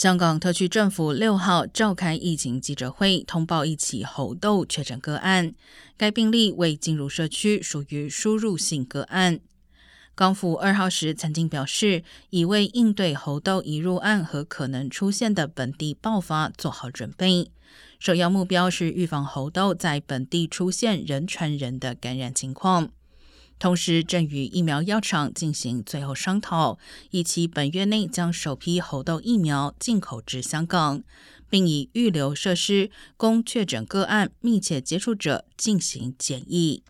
香港特区政府六号召开疫情记者会，通报一起猴痘确诊个案。该病例未进入社区，属于输入性个案。港府二号时曾经表示，已为应对猴痘移入案和可能出现的本地爆发做好准备。首要目标是预防猴痘在本地出现人传人的感染情况。同时，正与疫苗药厂进行最后商讨，预期本月内将首批猴痘疫苗进口至香港，并以预留设施供确诊个案密切接触者进行检疫。